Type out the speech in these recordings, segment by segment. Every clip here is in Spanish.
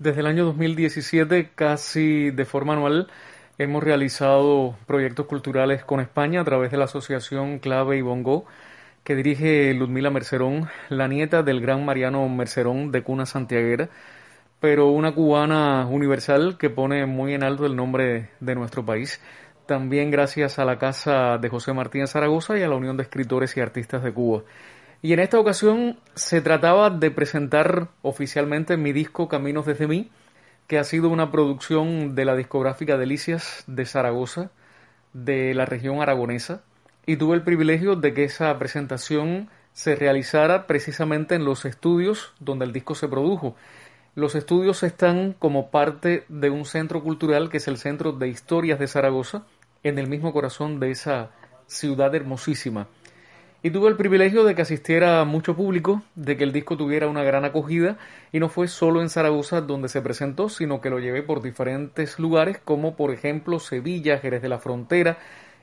Desde el año 2017, casi de forma anual, hemos realizado proyectos culturales con España a través de la asociación Clave y Bongo, que dirige Ludmila Mercerón, la nieta del gran Mariano Mercerón de cuna santiaguera, pero una cubana universal que pone muy en alto el nombre de nuestro país. También gracias a la casa de José Martínez Zaragoza y a la Unión de Escritores y Artistas de Cuba. Y en esta ocasión se trataba de presentar oficialmente mi disco Caminos desde mí, que ha sido una producción de la discográfica Delicias de Zaragoza, de la región aragonesa, y tuve el privilegio de que esa presentación se realizara precisamente en los estudios donde el disco se produjo. Los estudios están como parte de un centro cultural que es el Centro de Historias de Zaragoza, en el mismo corazón de esa ciudad hermosísima. Y tuve el privilegio de que asistiera mucho público, de que el disco tuviera una gran acogida y no fue solo en Zaragoza donde se presentó, sino que lo llevé por diferentes lugares como por ejemplo Sevilla, Jerez de la Frontera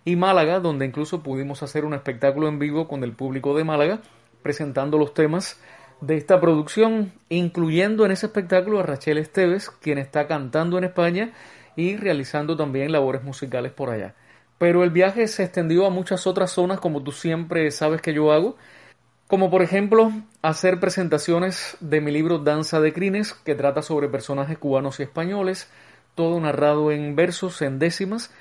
y Málaga, donde incluso pudimos hacer un espectáculo en vivo con el público de Málaga presentando los temas de esta producción, incluyendo en ese espectáculo a Rachel Esteves, quien está cantando en España y realizando también labores musicales por allá pero el viaje se extendió a muchas otras zonas como tú siempre sabes que yo hago, como por ejemplo hacer presentaciones de mi libro Danza de Crines, que trata sobre personajes cubanos y españoles, todo narrado en versos, en décimas,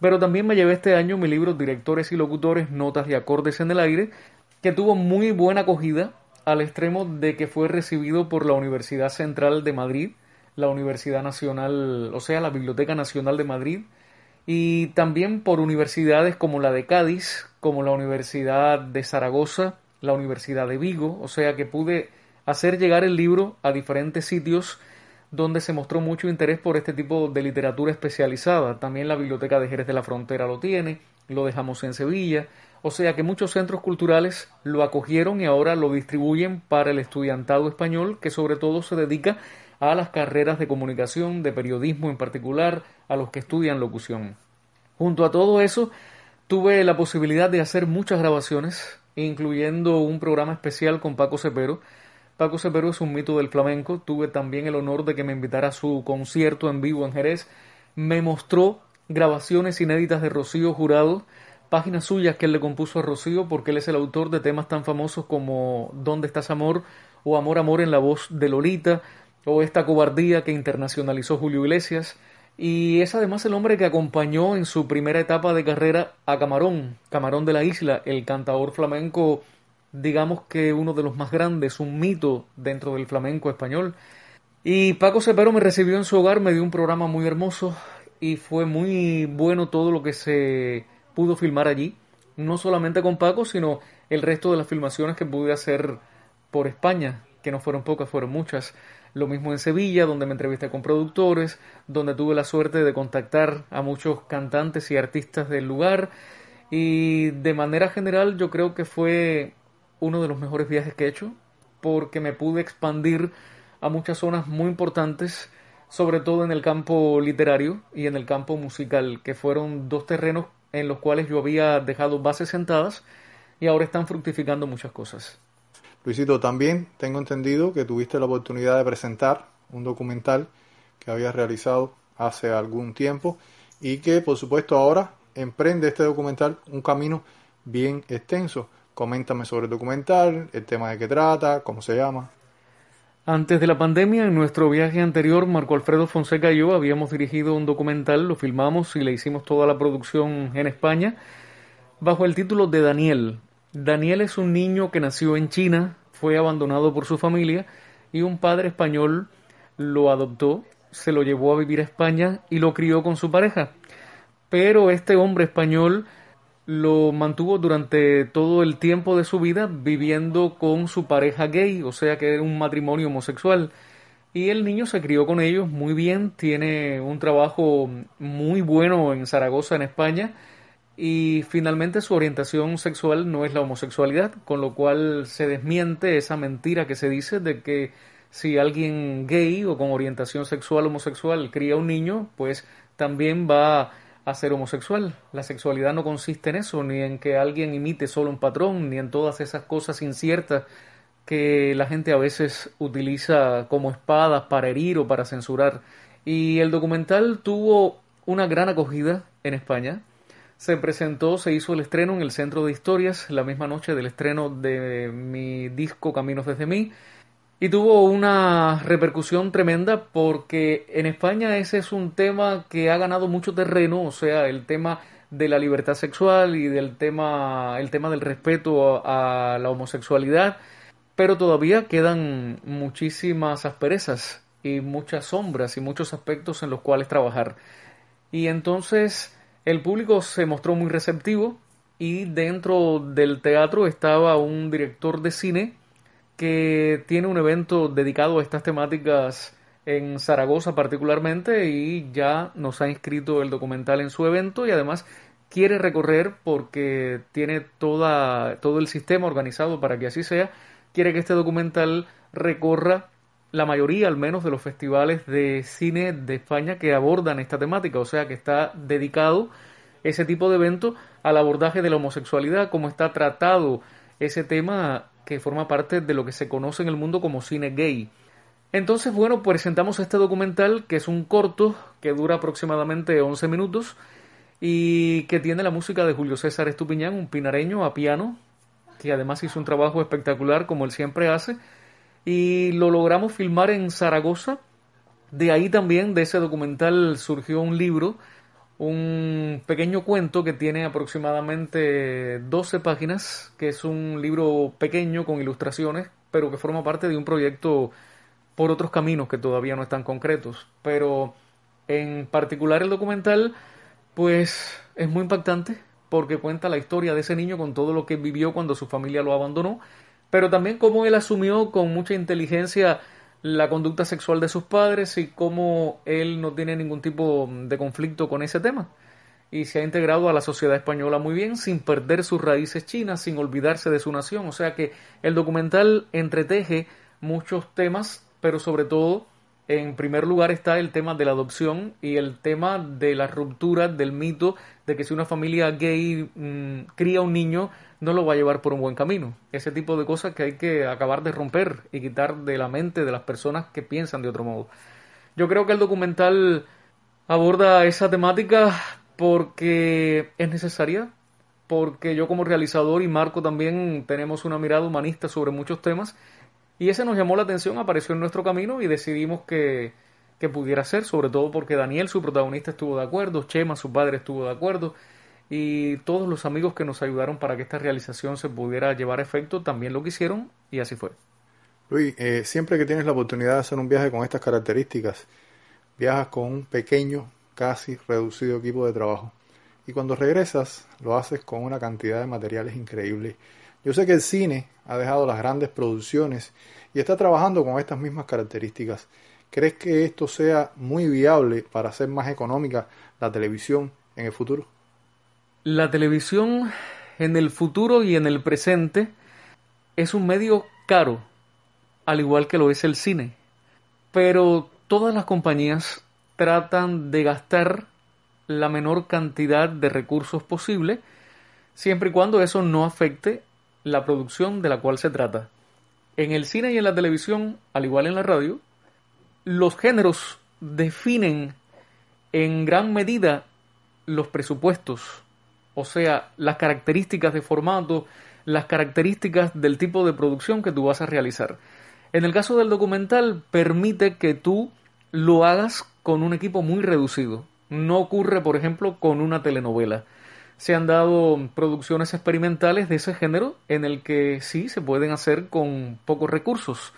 pero también me llevé este año mi libro Directores y Locutores, Notas y Acordes en el Aire, que tuvo muy buena acogida al extremo de que fue recibido por la Universidad Central de Madrid, la Universidad Nacional, o sea, la Biblioteca Nacional de Madrid, y también por universidades como la de Cádiz, como la Universidad de Zaragoza, la Universidad de Vigo, o sea que pude hacer llegar el libro a diferentes sitios donde se mostró mucho interés por este tipo de literatura especializada. También la Biblioteca de Jerez de la Frontera lo tiene, lo dejamos en Sevilla, o sea que muchos centros culturales lo acogieron y ahora lo distribuyen para el estudiantado español que sobre todo se dedica a las carreras de comunicación, de periodismo en particular, a los que estudian locución. Junto a todo eso, tuve la posibilidad de hacer muchas grabaciones, incluyendo un programa especial con Paco Cepero. Paco Cepero es un mito del flamenco, tuve también el honor de que me invitara a su concierto en vivo en Jerez. Me mostró grabaciones inéditas de Rocío Jurado, páginas suyas que él le compuso a Rocío porque él es el autor de temas tan famosos como ¿Dónde estás amor? o Amor Amor en la voz de Lolita, o esta cobardía que internacionalizó Julio Iglesias, y es además el hombre que acompañó en su primera etapa de carrera a Camarón, Camarón de la Isla, el cantador flamenco, digamos que uno de los más grandes, un mito dentro del flamenco español. Y Paco Cepero me recibió en su hogar, me dio un programa muy hermoso y fue muy bueno todo lo que se pudo filmar allí, no solamente con Paco, sino el resto de las filmaciones que pude hacer por España, que no fueron pocas, fueron muchas. Lo mismo en Sevilla, donde me entrevisté con productores, donde tuve la suerte de contactar a muchos cantantes y artistas del lugar. Y de manera general yo creo que fue uno de los mejores viajes que he hecho, porque me pude expandir a muchas zonas muy importantes, sobre todo en el campo literario y en el campo musical, que fueron dos terrenos en los cuales yo había dejado bases sentadas y ahora están fructificando muchas cosas. Luisito, también tengo entendido que tuviste la oportunidad de presentar un documental que habías realizado hace algún tiempo y que por supuesto ahora emprende este documental un camino bien extenso. Coméntame sobre el documental, el tema de qué trata, cómo se llama. Antes de la pandemia, en nuestro viaje anterior, Marco Alfredo Fonseca y yo habíamos dirigido un documental, lo filmamos y le hicimos toda la producción en España, bajo el título de Daniel, Daniel es un niño que nació en China, fue abandonado por su familia y un padre español lo adoptó, se lo llevó a vivir a España y lo crió con su pareja. Pero este hombre español lo mantuvo durante todo el tiempo de su vida viviendo con su pareja gay, o sea que era un matrimonio homosexual. Y el niño se crió con ellos muy bien, tiene un trabajo muy bueno en Zaragoza, en España, y finalmente su orientación sexual no es la homosexualidad, con lo cual se desmiente esa mentira que se dice de que si alguien gay o con orientación sexual homosexual cría un niño, pues también va a ser homosexual. La sexualidad no consiste en eso, ni en que alguien imite solo un patrón, ni en todas esas cosas inciertas que la gente a veces utiliza como espadas para herir o para censurar. Y el documental tuvo una gran acogida en España. Se presentó, se hizo el estreno en el Centro de Historias la misma noche del estreno de mi disco Caminos desde mí y tuvo una repercusión tremenda porque en España ese es un tema que ha ganado mucho terreno, o sea, el tema de la libertad sexual y del tema el tema del respeto a, a la homosexualidad, pero todavía quedan muchísimas asperezas y muchas sombras y muchos aspectos en los cuales trabajar. Y entonces el público se mostró muy receptivo y dentro del teatro estaba un director de cine que tiene un evento dedicado a estas temáticas en Zaragoza particularmente y ya nos ha inscrito el documental en su evento y además quiere recorrer porque tiene toda, todo el sistema organizado para que así sea, quiere que este documental recorra la mayoría al menos de los festivales de cine de España que abordan esta temática, o sea que está dedicado ese tipo de evento al abordaje de la homosexualidad, como está tratado ese tema que forma parte de lo que se conoce en el mundo como cine gay. Entonces, bueno, presentamos este documental que es un corto que dura aproximadamente 11 minutos y que tiene la música de Julio César Estupiñán, un pinareño a piano, que además hizo un trabajo espectacular como él siempre hace y lo logramos filmar en Zaragoza. De ahí también, de ese documental, surgió un libro, un pequeño cuento que tiene aproximadamente 12 páginas, que es un libro pequeño con ilustraciones, pero que forma parte de un proyecto por otros caminos que todavía no están concretos. Pero en particular el documental, pues es muy impactante porque cuenta la historia de ese niño con todo lo que vivió cuando su familia lo abandonó pero también cómo él asumió con mucha inteligencia la conducta sexual de sus padres y cómo él no tiene ningún tipo de conflicto con ese tema. Y se ha integrado a la sociedad española muy bien, sin perder sus raíces chinas, sin olvidarse de su nación. O sea que el documental entreteje muchos temas, pero sobre todo, en primer lugar está el tema de la adopción y el tema de la ruptura del mito de que si una familia gay mm, cría un niño, no lo va a llevar por un buen camino. Ese tipo de cosas que hay que acabar de romper y quitar de la mente de las personas que piensan de otro modo. Yo creo que el documental aborda esa temática porque es necesaria, porque yo como realizador y Marco también tenemos una mirada humanista sobre muchos temas y ese nos llamó la atención, apareció en nuestro camino y decidimos que, que pudiera ser, sobre todo porque Daniel, su protagonista, estuvo de acuerdo, Chema, su padre, estuvo de acuerdo y todos los amigos que nos ayudaron para que esta realización se pudiera llevar a efecto también lo quisieron y así fue. Luis, eh, siempre que tienes la oportunidad de hacer un viaje con estas características, viajas con un pequeño, casi reducido equipo de trabajo. Y cuando regresas, lo haces con una cantidad de materiales increíbles. Yo sé que el cine ha dejado las grandes producciones y está trabajando con estas mismas características. ¿Crees que esto sea muy viable para hacer más económica la televisión en el futuro? La televisión en el futuro y en el presente es un medio caro, al igual que lo es el cine. Pero todas las compañías tratan de gastar la menor cantidad de recursos posible, siempre y cuando eso no afecte la producción de la cual se trata. En el cine y en la televisión, al igual en la radio, los géneros definen en gran medida los presupuestos o sea, las características de formato, las características del tipo de producción que tú vas a realizar. En el caso del documental, permite que tú lo hagas con un equipo muy reducido. No ocurre, por ejemplo, con una telenovela. Se han dado producciones experimentales de ese género en el que sí se pueden hacer con pocos recursos.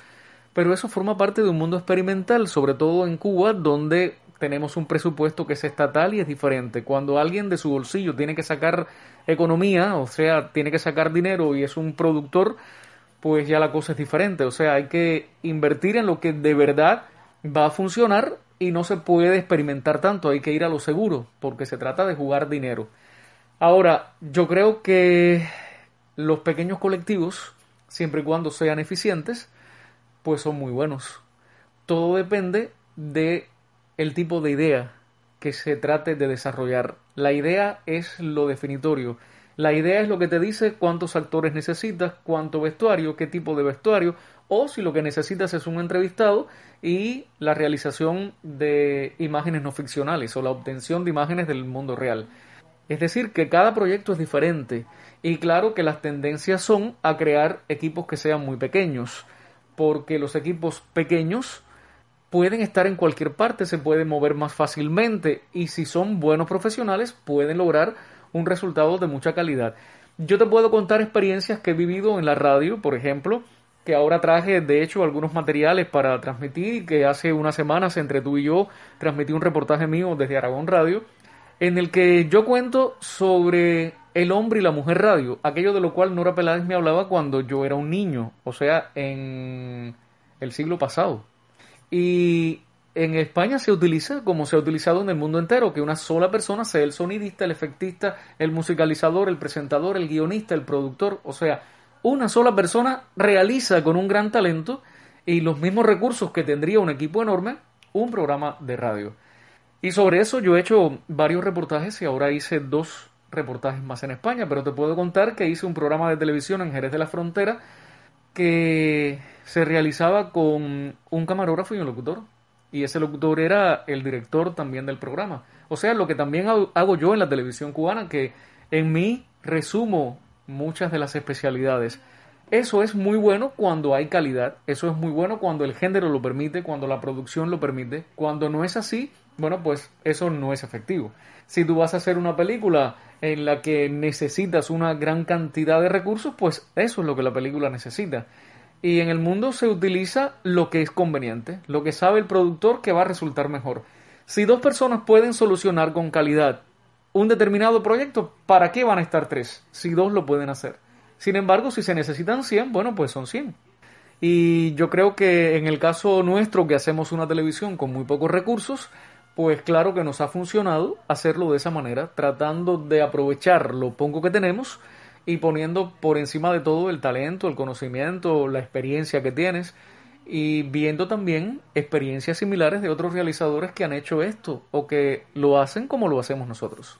Pero eso forma parte de un mundo experimental, sobre todo en Cuba, donde tenemos un presupuesto que es estatal y es diferente. Cuando alguien de su bolsillo tiene que sacar economía, o sea, tiene que sacar dinero y es un productor, pues ya la cosa es diferente. O sea, hay que invertir en lo que de verdad va a funcionar y no se puede experimentar tanto, hay que ir a lo seguro, porque se trata de jugar dinero. Ahora, yo creo que los pequeños colectivos, siempre y cuando sean eficientes, pues son muy buenos. Todo depende de el tipo de idea que se trate de desarrollar. La idea es lo definitorio. La idea es lo que te dice cuántos actores necesitas, cuánto vestuario, qué tipo de vestuario, o si lo que necesitas es un entrevistado y la realización de imágenes no ficcionales o la obtención de imágenes del mundo real. Es decir, que cada proyecto es diferente y claro que las tendencias son a crear equipos que sean muy pequeños, porque los equipos pequeños pueden estar en cualquier parte, se pueden mover más fácilmente y si son buenos profesionales pueden lograr un resultado de mucha calidad. Yo te puedo contar experiencias que he vivido en la radio, por ejemplo, que ahora traje de hecho algunos materiales para transmitir, que hace unas semanas entre tú y yo transmití un reportaje mío desde Aragón Radio, en el que yo cuento sobre el hombre y la mujer radio, aquello de lo cual Nora Peláez me hablaba cuando yo era un niño, o sea, en el siglo pasado. Y en España se utiliza como se ha utilizado en el mundo entero, que una sola persona sea el sonidista, el efectista, el musicalizador, el presentador, el guionista, el productor, o sea, una sola persona realiza con un gran talento y los mismos recursos que tendría un equipo enorme un programa de radio. Y sobre eso yo he hecho varios reportajes y ahora hice dos reportajes más en España, pero te puedo contar que hice un programa de televisión en Jerez de la Frontera que se realizaba con un camarógrafo y un locutor y ese locutor era el director también del programa. O sea, lo que también hago yo en la televisión cubana, que en mí resumo muchas de las especialidades. Eso es muy bueno cuando hay calidad, eso es muy bueno cuando el género lo permite, cuando la producción lo permite. Cuando no es así, bueno, pues eso no es efectivo. Si tú vas a hacer una película en la que necesitas una gran cantidad de recursos, pues eso es lo que la película necesita y en el mundo se utiliza lo que es conveniente, lo que sabe el productor que va a resultar mejor. Si dos personas pueden solucionar con calidad un determinado proyecto, ¿para qué van a estar tres? Si dos lo pueden hacer. Sin embargo, si se necesitan 100, bueno, pues son 100. Y yo creo que en el caso nuestro, que hacemos una televisión con muy pocos recursos, pues claro que nos ha funcionado hacerlo de esa manera, tratando de aprovechar lo poco que tenemos y poniendo por encima de todo el talento, el conocimiento, la experiencia que tienes y viendo también experiencias similares de otros realizadores que han hecho esto o que lo hacen como lo hacemos nosotros.